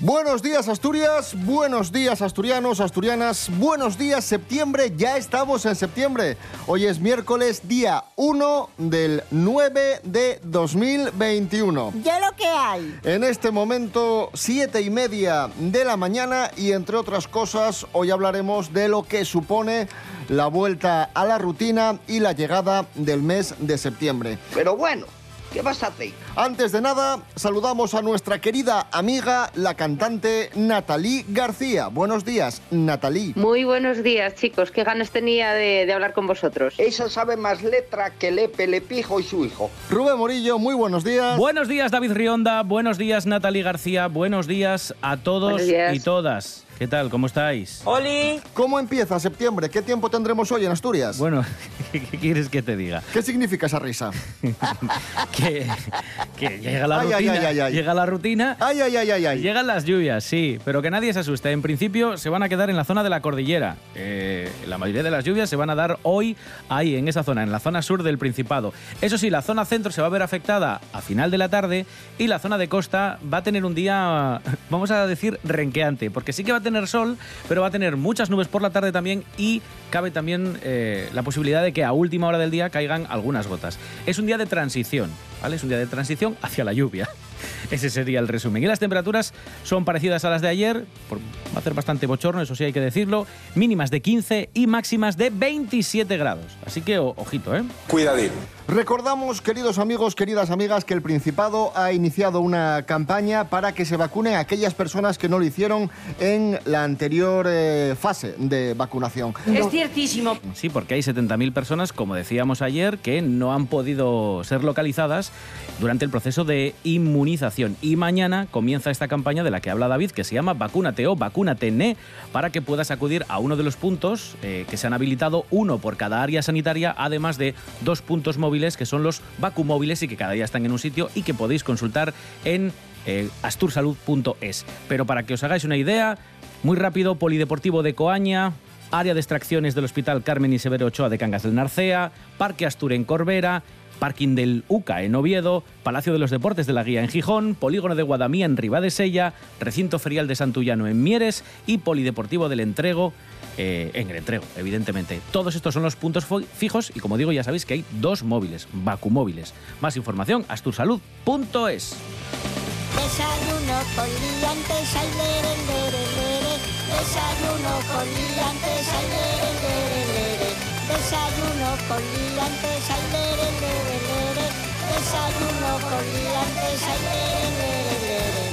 Buenos días Asturias, buenos días asturianos, asturianas, buenos días septiembre, ya estamos en septiembre. Hoy es miércoles día 1 del 9 de 2021. Ya lo que hay. En este momento, siete y media de la mañana y entre otras cosas, hoy hablaremos de lo que supone la vuelta a la rutina y la llegada del mes de septiembre. Pero bueno, ¿qué vas a hacer? Antes de nada, saludamos a nuestra querida amiga, la cantante Natalie García. Buenos días, Natalie. Muy buenos días, chicos. Qué ganas tenía de, de hablar con vosotros. Esa sabe más letra que Lepe, Lepijo y su hijo. Rubén Morillo, muy buenos días. Buenos días, David Rionda. Buenos días, Natalie García. Buenos días a todos días. y todas. ¿Qué tal? ¿Cómo estáis? ¿Cómo empieza septiembre? ¿Qué tiempo tendremos hoy en Asturias? Bueno, ¿qué quieres que te diga? ¿Qué significa esa risa? Que, que llega la Ay, rutina. ay, ay. Llega la rutina. Ay, ay, ay, ay, ay. Llegan las lluvias, sí, pero que nadie se asuste. En principio se van a quedar en la zona de la cordillera. Eh, la mayoría de las lluvias se van a dar hoy ahí, en esa zona, en la zona sur del Principado. Eso sí, la zona centro se va a ver afectada a final de la tarde y la zona de costa va a tener un día, vamos a decir, renqueante, porque sí que va a tener sol, pero va a tener muchas nubes por la tarde también y cabe también eh, la posibilidad de que a última hora del día caigan algunas gotas. Es un día de transición, Es un día de transición hacia la lluvia. Ese sería el resumen. Y las temperaturas son parecidas a las de ayer, por- va a hacer bastante bochorno, eso sí hay que decirlo, mínimas de 15 y máximas de 27 grados. Así que ojito, ¿eh? Cuidadín. Recordamos, queridos amigos, queridas amigas, que el Principado ha iniciado una campaña para que se vacunen a aquellas personas que no lo hicieron en la anterior eh, fase de vacunación. Es ciertísimo. Sí, porque hay 70.000 personas, como decíamos ayer, que no han podido ser localizadas durante el proceso de inmunización. Y mañana comienza esta campaña de la que habla David, que se llama Vacúnate o Vacúnate NE, para que puedas acudir a uno de los puntos eh, que se han habilitado, uno por cada área sanitaria, además de dos puntos móviles que son los vacumóviles y que cada día están en un sitio y que podéis consultar en eh, astursalud.es. Pero para que os hagáis una idea, muy rápido, Polideportivo de Coaña, área de extracciones del Hospital Carmen y Severo Ochoa de Cangas del Narcea, Parque Astur en Corbera, Parking del UCA en Oviedo, Palacio de los Deportes de la Guía en Gijón, Polígono de Guadamía en Ribadesella, Recinto Ferial de Santullano en Mieres y Polideportivo del Entrego eh, en el Entrego, evidentemente. Todos estos son los puntos fijos y como digo ya sabéis que hay dos móviles, vacumóviles. Más información, astursalud.es. Desayuno con liantes. Desayuno con. Desayuno con liantes, ay, lere, lere. Desayuno con liantes, ay, lere, lere.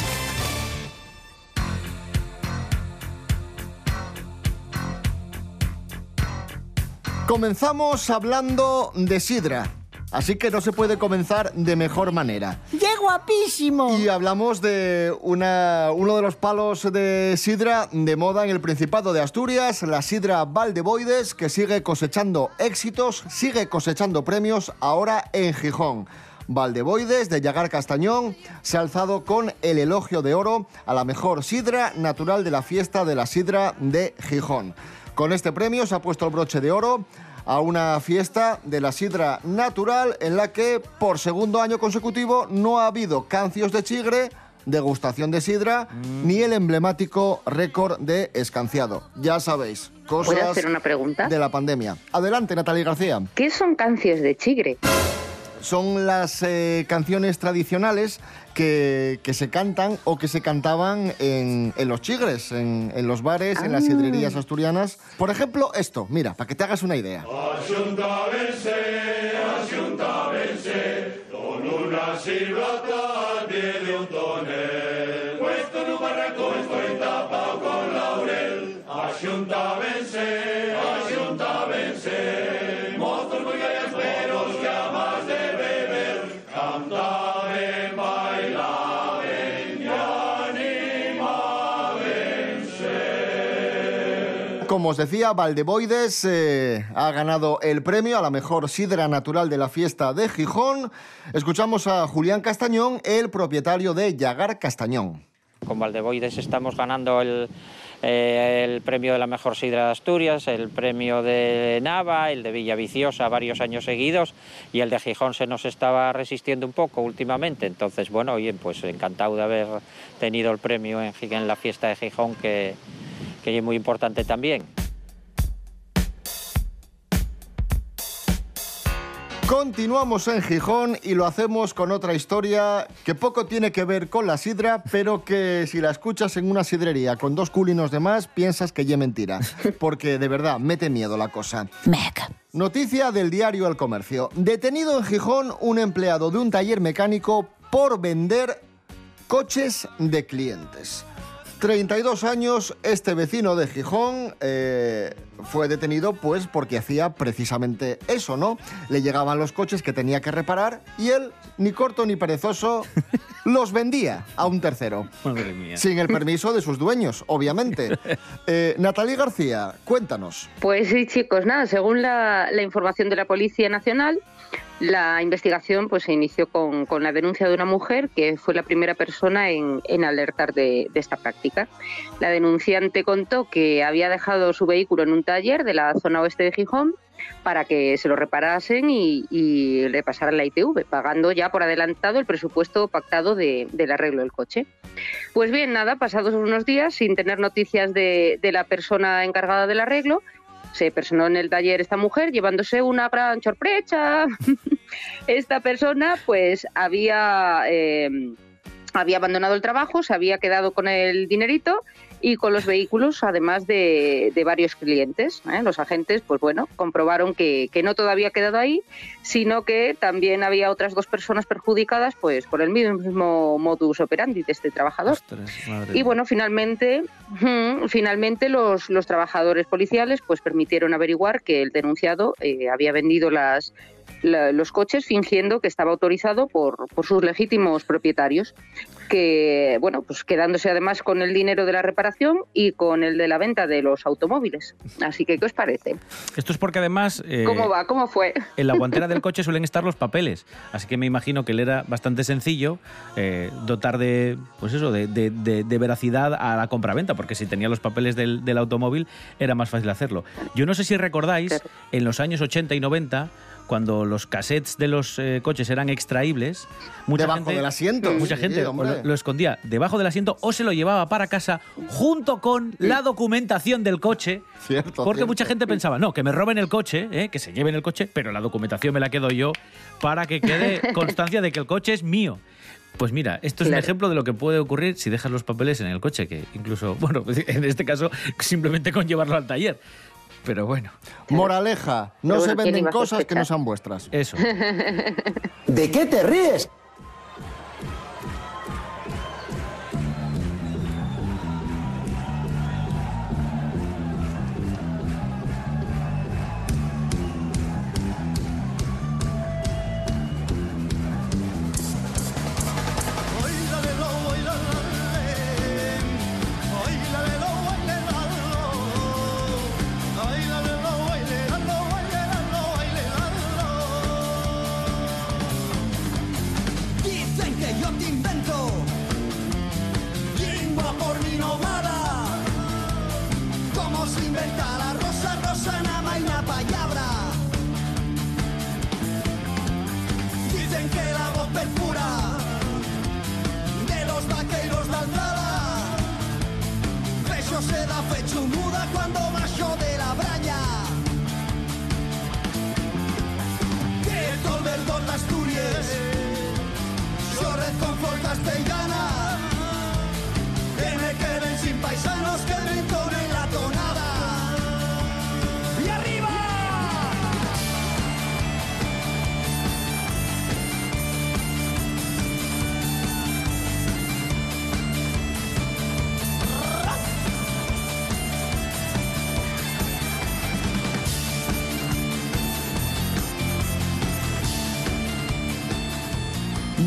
Comenzamos hablando de sidra, así que no se puede comenzar de mejor manera. ¡Qué guapísimo! Y hablamos de una, uno de los palos de sidra de moda en el Principado de Asturias, la sidra Valdeboides, que sigue cosechando éxitos, sigue cosechando premios ahora en Gijón. Valdeboides de Yagar Castañón se ha alzado con el elogio de oro a la mejor sidra natural de la fiesta de la sidra de Gijón. Con este premio se ha puesto el broche de oro a una fiesta de la sidra natural en la que por segundo año consecutivo no ha habido cancios de chigre, degustación de sidra, ni el emblemático récord de escanciado. Ya sabéis, ¿Puedo cosas hacer una pregunta? de la pandemia. Adelante, Natalia García. ¿Qué son cancios de chigre? Son las eh, canciones tradicionales que, que se cantan o que se cantaban en, en los chigres, en, en los bares, en las Ah. sidrerías asturianas. Por ejemplo, esto, mira, para que te hagas una idea. Como os decía, Valdeboides eh, ha ganado el premio a la mejor sidra natural de la fiesta de Gijón. Escuchamos a Julián Castañón, el propietario de Yagar Castañón. Con Valdeboides estamos ganando el, eh, premio de la mejor sidra de Asturias, el premio de Nava, el de Villaviciosa varios años seguidos y el de Gijón se nos estaba resistiendo un poco últimamente. Entonces, bueno, oye, pues encantado de haber tenido el premio en, en la fiesta de Gijón, que, que es muy importante también. Continuamos en Gijón y lo hacemos con otra historia que poco tiene que ver con la sidra, pero que si la escuchas en una sidrería con dos culinos de más, piensas que ya mentira. Porque de verdad, mete miedo la cosa. Noticia del diario El Comercio. Detenido en Gijón un empleado de un taller mecánico por vender coches de clientes. 32 años, este vecino de Gijón eh, fue detenido pues porque hacía precisamente eso, ¿no? Le llegaban los coches que tenía que reparar y él, ni corto ni perezoso, los vendía a un tercero. Madre mía. Sin el permiso de sus dueños, obviamente. Eh, Natalie García, cuéntanos. Pues sí, chicos, nada, según la, la información de la Policía Nacional, la investigación pues, se inició con, la denuncia de una mujer que fue la primera persona en, alertar de, esta práctica. La denunciante contó que había dejado su vehículo en un taller de la zona oeste de Gijón para que se lo reparasen y, le pasaran la ITV, pagando ya por adelantado el presupuesto pactado de- del arreglo del coche. Pues bien, nada, pasados unos días, sin tener noticias de, de la persona encargada del arreglo, se personó en el taller esta mujer llevándose una gran sorpresa. esta persona pues había, eh, había abandonado el trabajo, se había quedado con el dinerito y con los vehículos, además de, de varios clientes. ¿eh? Los agentes, pues bueno, comprobaron que, que no todo había quedado ahí, sino que también había otras dos personas perjudicadas pues por el mismo modus operandi de este trabajador. Ostras, Y bueno, finalmente, ujú, finalmente los, los trabajadores policiales pues permitieron averiguar que el denunciado eh, había vendido las, la- los coches fingiendo que estaba autorizado por, por sus legítimos propietarios, que bueno, pues quedándose además con el dinero de la reparación y con el de la venta de los automóviles. Así que, ¿qué os parece? Esto es porque además... eh, ¿Cómo va? ¿Cómo fue? En la guantera del coche suelen estar los papeles, así que me imagino que le era bastante sencillo eh, dotar de, pues eso, de, de- de- de veracidad a la compraventa, porque si tenía los papeles del, del automóvil era más fácil hacerlo. Yo no sé si recordáis, en los años 80 y 90, cuando los cassettes de los eh, coches eran extraíbles, mucha Debajo gente, del asiento, mucha sí, gente lo, lo escondía debajo del asiento o se lo llevaba para casa junto con la documentación del coche. Cierto, Porque cierto. mucha gente pensaba, no, que me roben el coche, ¿eh? que se lleven el coche, pero la documentación me la quedo yo para que quede constancia de que el coche es mío. Pues mira, esto es un Claro. ejemplo de lo que puede ocurrir si dejas los papeles en el coche, que incluso, bueno, en este caso, simplemente con llevarlo al taller. Pero bueno, Moraleja, no Pero se bueno, ¿quién venden cosas que no sean vuestras. eso. ¿De qué te ríes? Red confort castellana Que me queden sin paisanos que entonen la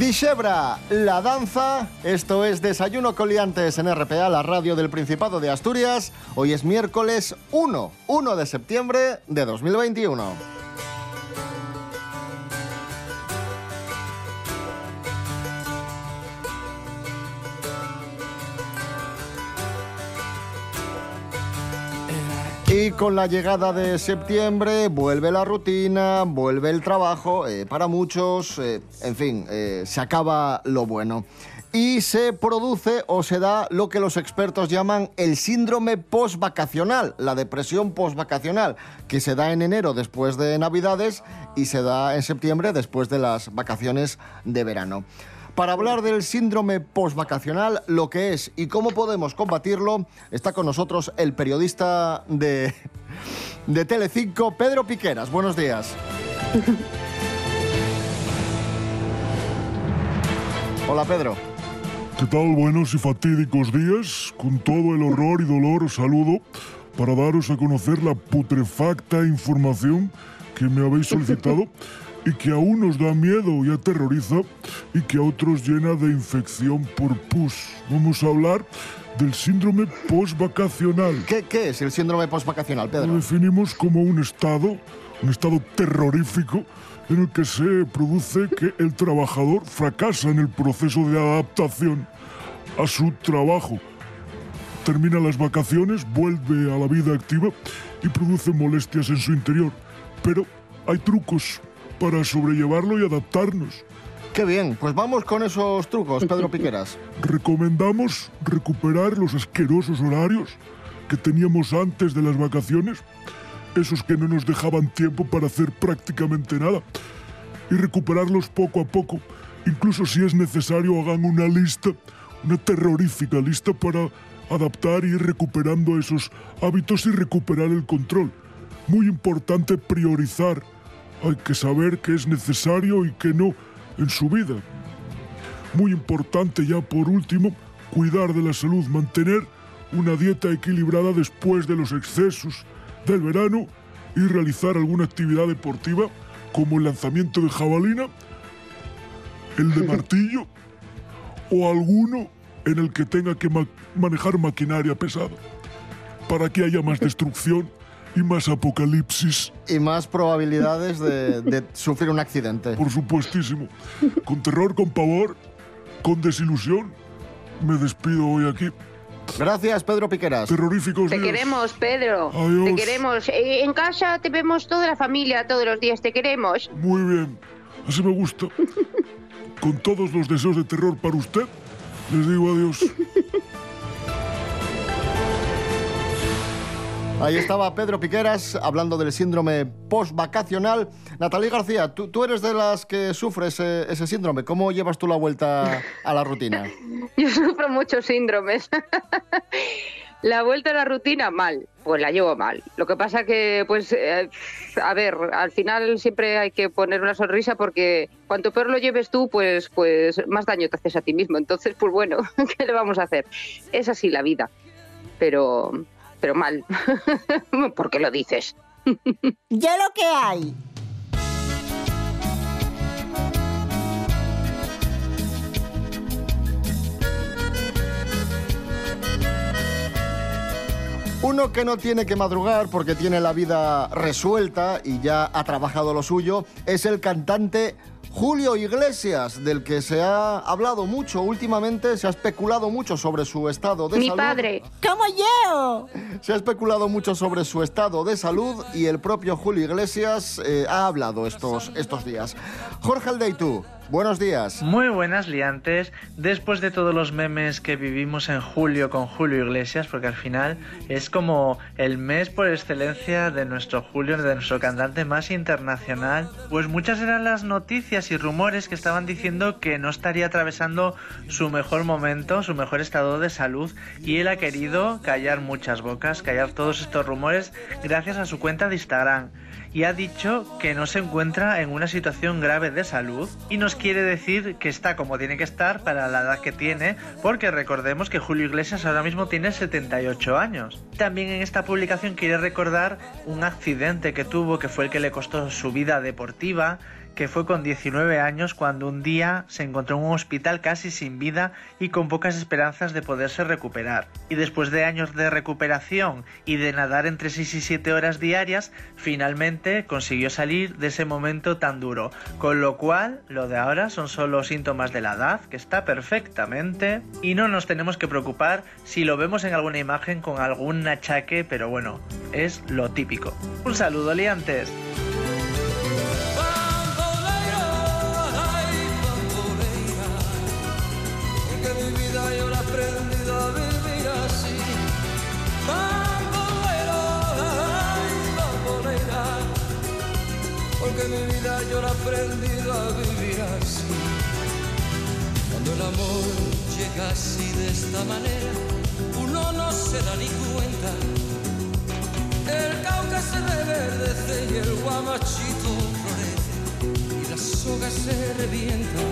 Dishebra, la danza. Esto es Desayuno Coliantes en RPA, la radio del Principado de Asturias. Hoy es miércoles 1, 1 de septiembre de 2021. Y con la llegada de septiembre vuelve la rutina, vuelve el trabajo, eh, para muchos, eh, en fin, eh, se acaba lo bueno. Y se produce o se da lo que los expertos llaman el síndrome postvacacional, la depresión postvacacional, que se da en enero después de Navidades y se da en septiembre después de las vacaciones de verano. Para hablar del síndrome postvacacional, lo que es y cómo podemos combatirlo, está con nosotros el periodista de, de Telecinco, Pedro Piqueras. Buenos días. Hola, Pedro. ¿Qué tal? Buenos y fatídicos días. Con todo el horror y dolor os saludo para daros a conocer la putrefacta información que me habéis solicitado y que a unos da miedo y aterroriza y que a otros llena de infección por pus. Vamos a hablar del síndrome postvacacional. ¿Qué, qué es el síndrome postvacacional, Lo Pedro? definimos como un estado, un estado terrorífico en el que se produce que el trabajador fracasa en el proceso de adaptación a su trabajo. Termina las vacaciones, vuelve a la vida activa y produce molestias en su interior. Pero hay trucos para sobrellevarlo y adaptarnos. Qué bien, pues vamos con esos trucos, Pedro Piqueras. Recomendamos recuperar los asquerosos horarios que teníamos antes de las vacaciones, esos que no nos dejaban tiempo para hacer prácticamente nada, y recuperarlos poco a poco. Incluso si es necesario, hagan una lista, una terrorífica lista para adaptar y ir recuperando esos hábitos y recuperar el control. Muy importante priorizar. Hay que saber qué es necesario y qué no en su vida. Muy importante ya por último, cuidar de la salud, mantener una dieta equilibrada después de los excesos del verano y realizar alguna actividad deportiva como el lanzamiento de jabalina, el de martillo o alguno en el que tenga que ma- manejar maquinaria pesada para que haya más destrucción y más apocalipsis. Y más probabilidades de, de sufrir un accidente. Por supuestísimo. Con terror, con pavor, con desilusión, me despido hoy aquí. Gracias, Pedro Piqueras. Terroríficos Te días. queremos, Pedro. Adiós. Te queremos. Eh, En casa te vemos toda la familia todos los días. Te queremos. Muy bien. Así me gusta. Con todos los deseos de terror para usted, les digo adiós. Ahí estaba Pedro Piqueras hablando del síndrome postvacacional. Natalie García, ¿tú, tú eres de las que sufres eh, ese síndrome. ¿Cómo llevas tú la vuelta a la rutina? Yo sufro muchos síndromes. La vuelta a la rutina, mal. Pues la llevo mal. Lo que pasa que, pues, eh, a ver, al final siempre hay que poner una sonrisa porque cuanto peor lo lleves tú, pues, pues más daño te haces a ti mismo. Entonces, pues bueno, ¿qué le vamos a hacer? Es así la vida. Pero, pero mal. ¿Por qué lo dices? Ya lo que hay. Uno que no tiene que madrugar porque tiene la vida resuelta y ya ha trabajado lo suyo es el cantante Julio Iglesias, del que se ha hablado mucho últimamente, se ha especulado mucho sobre su estado de Mi salud. padre. Como yo. Se ha especulado mucho sobre su estado de salud y el propio Julio Iglesias eh, ha hablado estos, estos días. Jorge Aldeitu, buenos días. Muy buenas liantes, después de todos los memes que vivimos en julio con Julio Iglesias, porque al final es como el mes por excelencia de nuestro Julio, de nuestro cantante más internacional, pues muchas eran las noticias y rumores que estaban diciendo que no estaría atravesando su mejor momento, su mejor estado de salud, y él ha querido callar muchas bocas, callar todos estos rumores gracias a su cuenta de Instagram y ha dicho que no se encuentra en una situación grave de salud y nos quiere decir que está como tiene que estar para la edad que tiene, porque recordemos que Julio Iglesias ahora mismo tiene 78 años. También en esta publicación quiere recordar un accidente que tuvo que fue el que le costó su vida deportiva, que fue con 19 años cuando un día se encontró en un hospital casi sin vida y con pocas esperanzas de poderse recuperar. Y después de años de recuperación y de nadar entre 6 y 7 horas diarias, finalmente consiguió salir de ese momento tan duro. Con lo cual, lo de ahora son solo síntomas de la edad, que está perfectamente, y no nos tenemos que preocupar si lo vemos en alguna imagen con algún achaque, pero bueno, es lo típico. Un saludo, liantes. Aprendido a vivir así. Cuando el amor llega así de esta manera, uno no se da ni cuenta. El cauca se reverdece y el guamachito florece y la soga se revienta.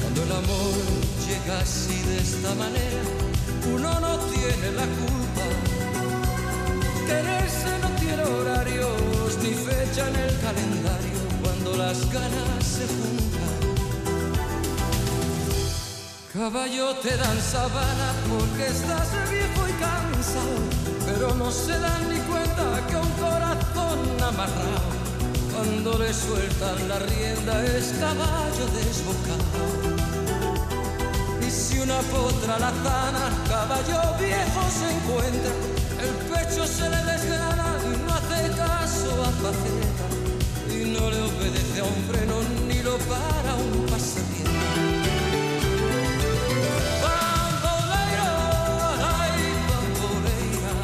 Cuando el amor llega así de esta manera, ganas se juntan. Caballo te dan sabana porque estás viejo y cansado, pero no se dan ni cuenta que un corazón amarrado, cuando le sueltan la rienda es caballo desbocado. Y si una potra la zana, caballo viejo se encuentra, el pecho se le desgrana y no hace caso a faceta, no le obedece a un freno ni lo para un pasatiempo. Bambolera, ay, bambolera,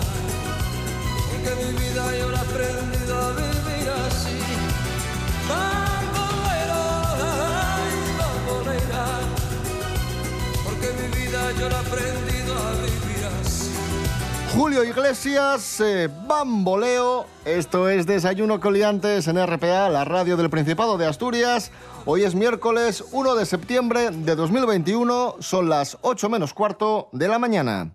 porque mi vida yo la he aprendido a vivir así. Bambolera, ay, bambolera, porque mi vida yo la he aprendido a vivir así. Julio Iglesias, eh, Bamboleo. Esto es Desayuno Coliantes en RPA, la radio del Principado de Asturias. Hoy es miércoles 1 de septiembre de 2021. Son las 8 menos cuarto de la mañana.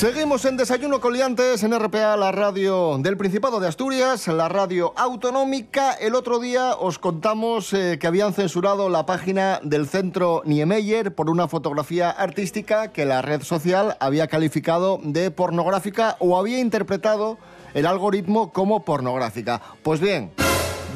Seguimos en Desayuno Coliantes en RPA, la radio del Principado de Asturias, la radio autonómica. El otro día os contamos eh, que habían censurado la página del centro Niemeyer por una fotografía artística que la red social había calificado de pornográfica o había interpretado el algoritmo como pornográfica. Pues bien,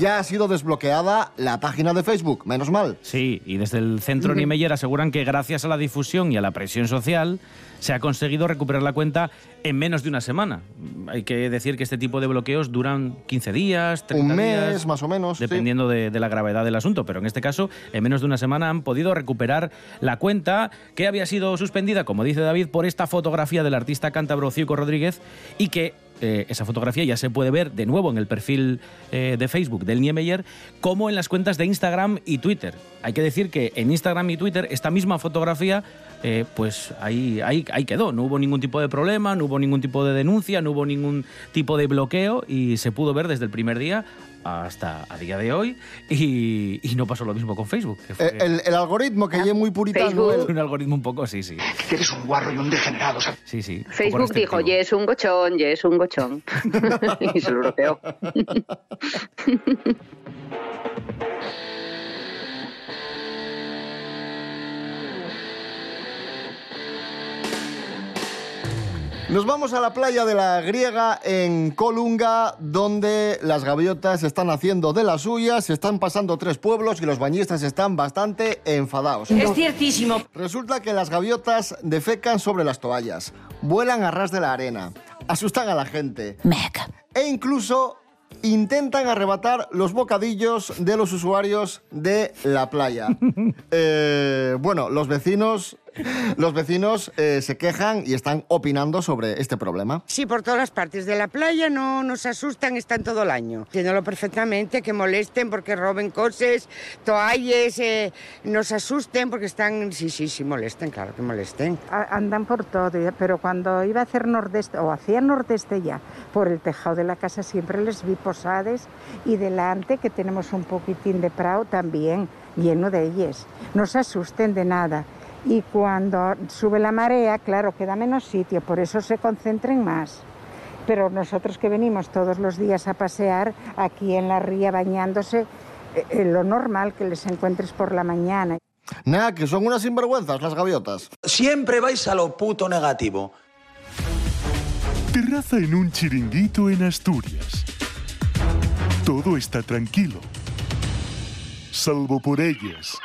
ya ha sido desbloqueada la página de Facebook, menos mal. Sí, y desde el centro Niemeyer aseguran que gracias a la difusión y a la presión social se ha conseguido recuperar la cuenta en menos de una semana. Hay que decir que este tipo de bloqueos duran 15 días, 30 Un mes, días, más o menos. sí. dependiendo de, de la gravedad del asunto. Pero en este caso, en menos de una semana han podido recuperar la cuenta que había sido suspendida, como dice David, por esta fotografía del artista cántabro Ciuco Rodríguez y que eh, esa fotografía ya se puede ver de nuevo en el perfil eh, de Facebook del Niemeyer, como en las cuentas de Instagram y Twitter. Hay que decir que en Instagram y Twitter esta misma fotografía, eh, pues ahí, ahí, ahí quedó. No hubo ningún tipo de problema, no hubo ningún tipo de denuncia, no hubo ningún tipo de bloqueo y se pudo ver desde el primer día hasta a día de hoy y, y no pasó lo mismo con Facebook. que fue Eh, El, el algoritmo que es muy puritano. Facebook. el- un algoritmo un poco, sí, sí. Que eres un guarro y un degenerado. Sí, sí. Facebook dijo, ye, es un gochón, ye, es un gochón. y se lo bloqueó. Nos vamos a la playa de la Griega en Colunga, donde las gaviotas están haciendo de las suyas, se están pasando tres pueblos y los bañistas están bastante enfadados. Es ciertísimo. Resulta que las gaviotas defecan sobre las toallas, vuelan a ras de la arena, asustan a la gente e incluso intentan arrebatar los bocadillos de los usuarios de la playa. Eh, bueno, los vecinos, los vecinos eh, se quejan y están opinando sobre este problema. Sí, por todas las partes de la playa no nos asustan, están todo el año. Entiéndolo perfectamente, que molesten porque roben cosas, toallas, eh, nos asusten porque están... Sí, sí, sí, molesten, claro que molesten. A- Andan por todo, pero cuando iba a hacer nordeste, o hacía nordeste ya, por el tejado de la casa siempre les vi posades y delante, que tenemos un poquitín de prado también, lleno de ellas. No se asusten de nada. Y cuando sube la marea, claro, queda menos sitio, por eso se concentren más. Pero nosotros que venimos todos los días a pasear aquí en la ría bañándose, eh, eh, lo normal que les encuentres por la mañana. Nada, que son unas sinvergüenzas las gaviotas. Siempre vais a lo puto negativo. Terraza en un chiringuito en Asturias. Todo está tranquilo. Salvo por ellas.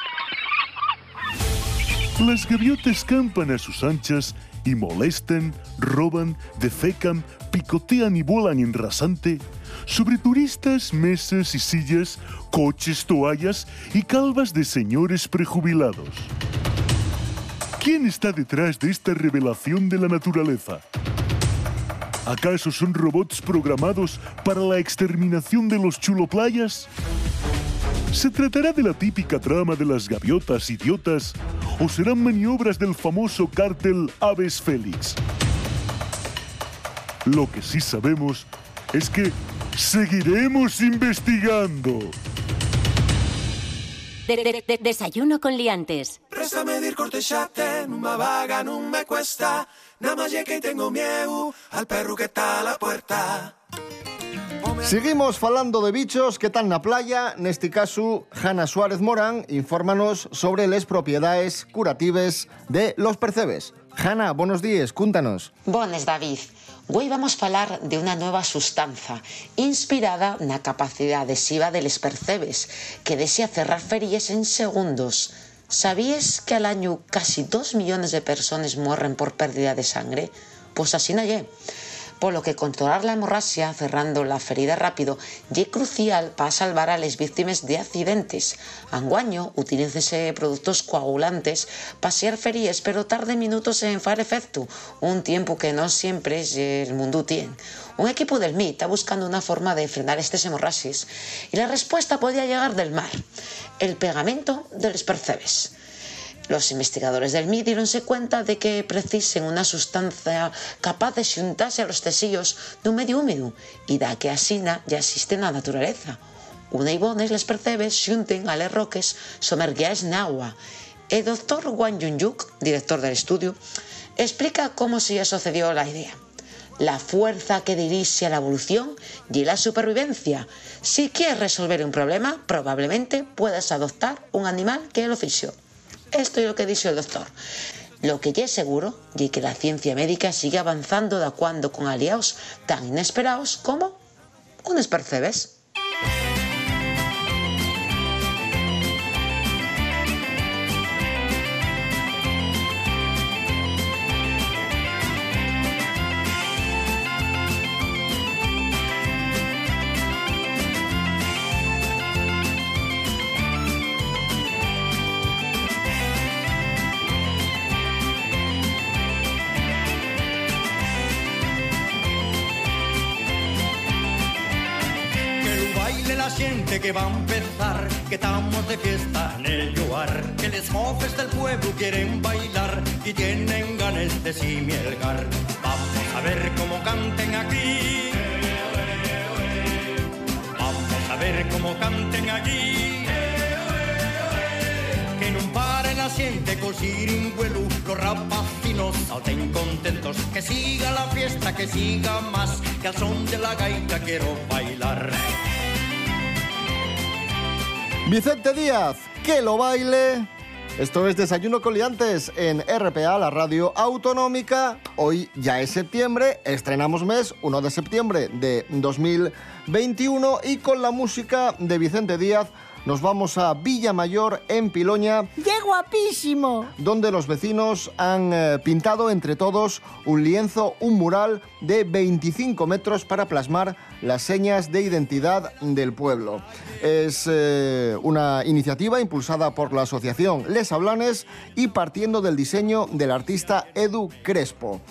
Las gaviotas campan a sus anchas y molestan, roban, defecan, picotean y vuelan en rasante sobre turistas, mesas y sillas, coches, toallas y calvas de señores prejubilados. ¿Quién está detrás de esta revelación de la naturaleza? ¿Acaso son robots programados para la exterminación de los chuloplayas? ¿Se tratará de la típica trama de las gaviotas idiotas o serán maniobras del famoso cártel Aves Félix? Lo que sí sabemos es que seguiremos investigando. De- de- de- desayuno con liantes. Préstame dir cortexate, nunha vaga non me cuesta Nada más que tengo miedo al perro que está a la puerta Seguimos falando de bichos que están na playa Neste caso, Hanna Suárez Morán Infórmanos sobre les propiedades curativas de los percebes Hanna, buenos días, cúntanos Bones, David. Hoy vamos a falar de una nueva sustanza inspirada na capacidade adhesiva deles percebes que desea cerrar feries en segundos. ¿Sabías que al año casi 2 millones de personas mueren por pérdida de sangre? Pues así no lle. Por lo que controlar la hemorragia cerrando la ferida rápido es crucial para salvar a las víctimas de accidentes. Anguaño, utilícense productos coagulantes para ser pero tarde minutos en far efecto, un tiempo que no siempre el mundo tiene. Un equipo del MIT está buscando una forma de frenar estas hemorragias y la respuesta podía llegar del mar, el pegamento de los percebes. Los investigadores del MIT dieronse cuenta de que precisen una sustancia capaz de xuntarse a los tesillos dun medio húmedo e da que asina ya existe na naturaleza. Una ibones les percebes xunten a les roques somergueaes na agua. El doctor Wang Yunyuk, director del estudio, explica cómo se sucedió la idea. La fuerza que dirige a la evolución y la supervivencia. Si quieres resolver un problema, probablemente puedas adoptar un animal que el oficio. Esto es lo que dice el doctor. Lo que ya es seguro y que la ciencia médica sigue avanzando de acuerdo con aliados tan inesperados como unos percebes. Vamos a ver cómo canten aquí. Vamos a ver cómo canten aquí. Que no pare la gente con siringuelu Los rapacinos salten contentos. Que siga la fiesta, que siga más Que al son de la gaita quiero bailar. Vicente Díaz, que lo baile. Esto es Desayuno con Liantes en RPA, la radio autonómica. Hoy ya es septiembre, estrenamos mes 1 de septiembre de 2021 y con la música de Vicente Díaz nos vamos a Villamayor en Piloña. ¡Qué guapísimo! donde los vecinos han eh, pintado entre todos un lienzo, un mural de 25 metros para plasmar las señas de identidad del pueblo. Es eh, una iniciativa impulsada por la asociación Les Hablanes y partiendo del diseño del artista Edu Crespo.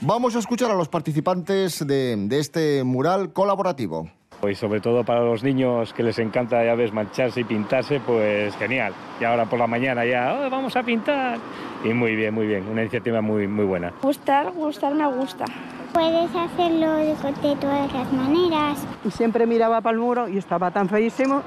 Vamos a escuchar a los participantes de, de este mural colaborativo. Y sobre todo para los niños que les encanta, ya ves, mancharse y pintarse, pues genial. Y ahora por la mañana ya, "Oh, vamos a pintar. Y muy bien, muy bien, una iniciativa muy, muy buena. Gustar, gustar me gusta. Puedes hacerlo de, de todas las maneras. Y siempre miraba para el muro y estaba tan feísimo.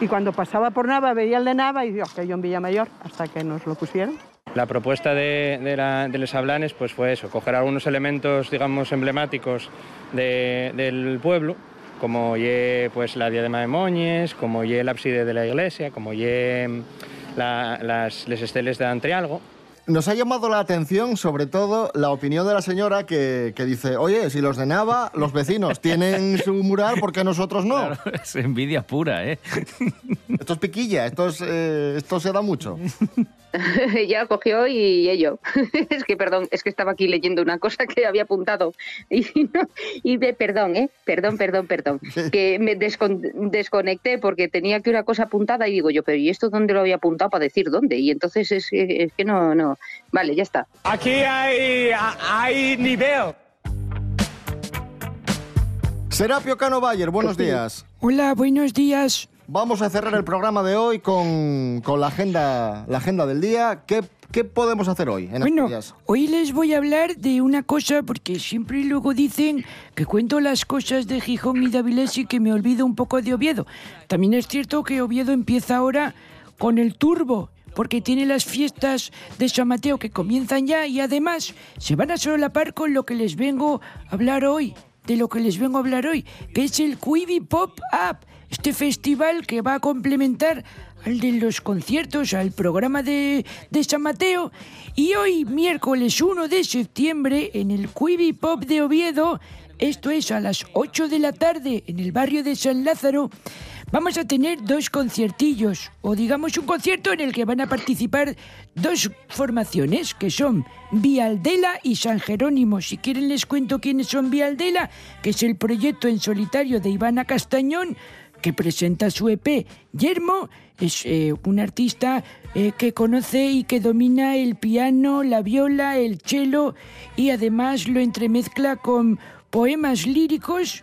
Y cuando pasaba por Nava veía el de Nava y digo, que yo en Villamayor, hasta que nos lo pusieron. La propuesta de, de, la- de Les Ablanes pues fue eso, coger algunos elementos, digamos, emblemáticos de- del pueblo, como ye, pues, la diadema de Moñes, como ye el ábside de la iglesia, como ye la- las les esteles de Antrialgo. Nos ha llamado la atención, sobre todo, la opinión de la señora que, que dice, oye, si los de Nava, los vecinos, tienen su mural, ¿por qué nosotros no? Claro, es envidia pura, ¿eh? Esto es piquilla, esto, es, eh, esto se da mucho. ya cogió y ello. es que, perdón, es que estaba aquí leyendo una cosa que había apuntado. Y, no- y de, perdón, ¿eh? Perdón, perdón, perdón. Que me descon- desconecté porque tenía aquí una cosa apuntada y digo yo, pero ¿y esto dónde lo había apuntado para decir dónde? Y entonces es, que- es que no, no. Vale, ya está. Aquí hay, hay nivel. Serapio Cano Bayer, buenos días. Hola, buenos días. Vamos a cerrar el programa de hoy con, con la, agenda, la agenda del día. ¿Qué, qué podemos hacer hoy en Bueno, Asturias? hoy les voy a hablar de una cosa porque siempre luego dicen que cuento las cosas de Gijón y de Avilés y que me olvido un poco de Oviedo. También es cierto que Oviedo empieza ahora con el turbo porque tiene las fiestas de San Mateo que comienzan ya y además se van a solapar con lo que les vengo a hablar hoy, de lo que les vengo a hablar hoy, que es el Quibi Pop Up, este festival que va a complementar al de los conciertos, al programa de, San Mateo. Y hoy, miércoles 1 de septiembre, en el Quibi Pop de Oviedo, esto es a las 8 de la tarde, en el barrio de San Lázaro, vamos a tener dos conciertillos, o digamos un concierto en el que van a participar dos formaciones, que son Vialdela y San Jerónimo. Si quieren les cuento quiénes son Vialdela, que es el proyecto en solitario de Ivana Castañón, que presenta su EP Yermo. Es eh, un artista eh, que conoce y que domina el piano, la viola, el cello y además lo entremezcla con poemas líricos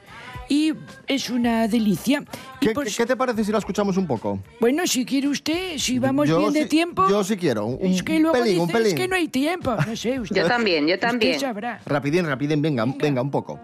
y es una delicia. ¿Qué, por- qué- te parece si la escuchamos un poco? Bueno, si quiere usted, si vamos Yo bien de sí- tiempo... Yo sí quiero. Un, es que un luego pelín, un dice, es pelín. que no hay tiempo. No sé, usted... Yo también, yo también. Rapidín, rapidín, venga, venga, un poco.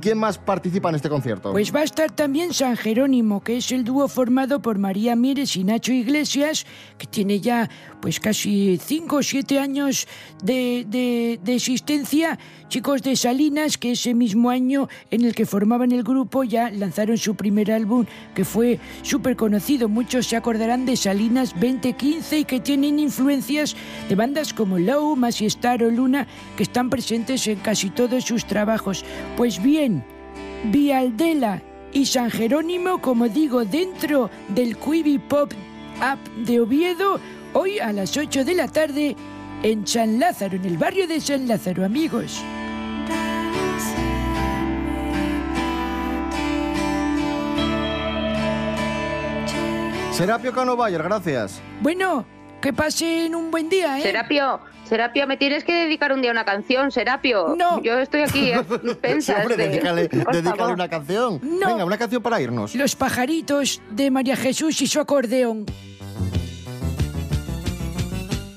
Quién más participa en este concierto? Pues va a estar también San Jerónimo, que es el dúo formado por María Mieres y Nacho Iglesias, que tiene ya pues casi cinco o siete años de, de- de existencia. Chicos de Salinas, que ese mismo año en el que formaban el grupo ya lanzaron su primer álbum, que fue súper conocido. Muchos se acordarán de Salinas 2015 y que tienen influencias de bandas como Low, Masi Star o Luna, que están presentes en casi todos sus trabajos. Pues bien, Vialdela y San Jerónimo, como digo, dentro del Quibi Pop Up de Oviedo, hoy a las 8 de la tarde en San Lázaro, en el barrio de San Lázaro, amigos. Serapio Cano Bayer, gracias. Bueno, que pasen un buen día, ¿eh? Serapio, Serapio, me tienes que dedicar un día una canción, Serapio. No. Yo estoy aquí a Sí, pensas hombre, de- dedícale, dedícale una canción. Venga, una canción para irnos. Los pajaritos de María Jesús y su acordeón.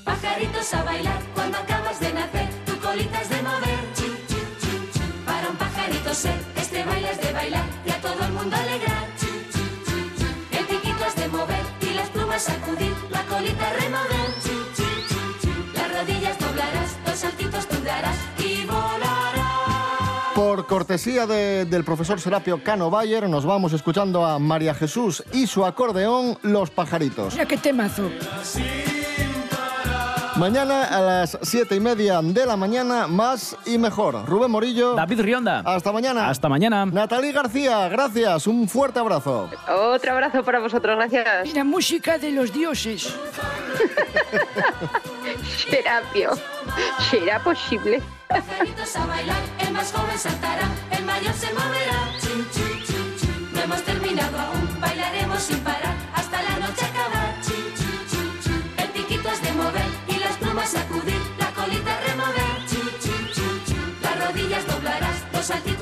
Pajaritos a bailar cuando acabas de nacer, tu colita es de mover. Chu, chu, chu, chu. Para un pajarito ser, este baile es de bailar y a todo el mundo alegrar. Chu, chu, chu, chu. El piquito es de mover y las plumas sacudir, la colita remover. Rodillas doblarás, dos saltitos tú darás y volarás. Por cortesía de- del profesor Serapio Cano Bayer, nos vamos escuchando a María Jesús y su acordeón Los Pajaritos. Mira qué temazo. Mañana a las siete y media de la mañana, más y mejor. Rubén Morillo. David Rionda. Hasta mañana. Hasta mañana. Natalie García, gracias. Un fuerte abrazo. Otro abrazo para vosotros, gracias. La música de los dioses. Serapio, ¿será posible? A bailar, el más joven saltará, el mayor se moverá. No hemos terminado aún, bailaremos sin parar hasta la noche acabar. El piquito es de mover y las plumas sacudir, la colita remover. Las rodillas doblarás, los saltitos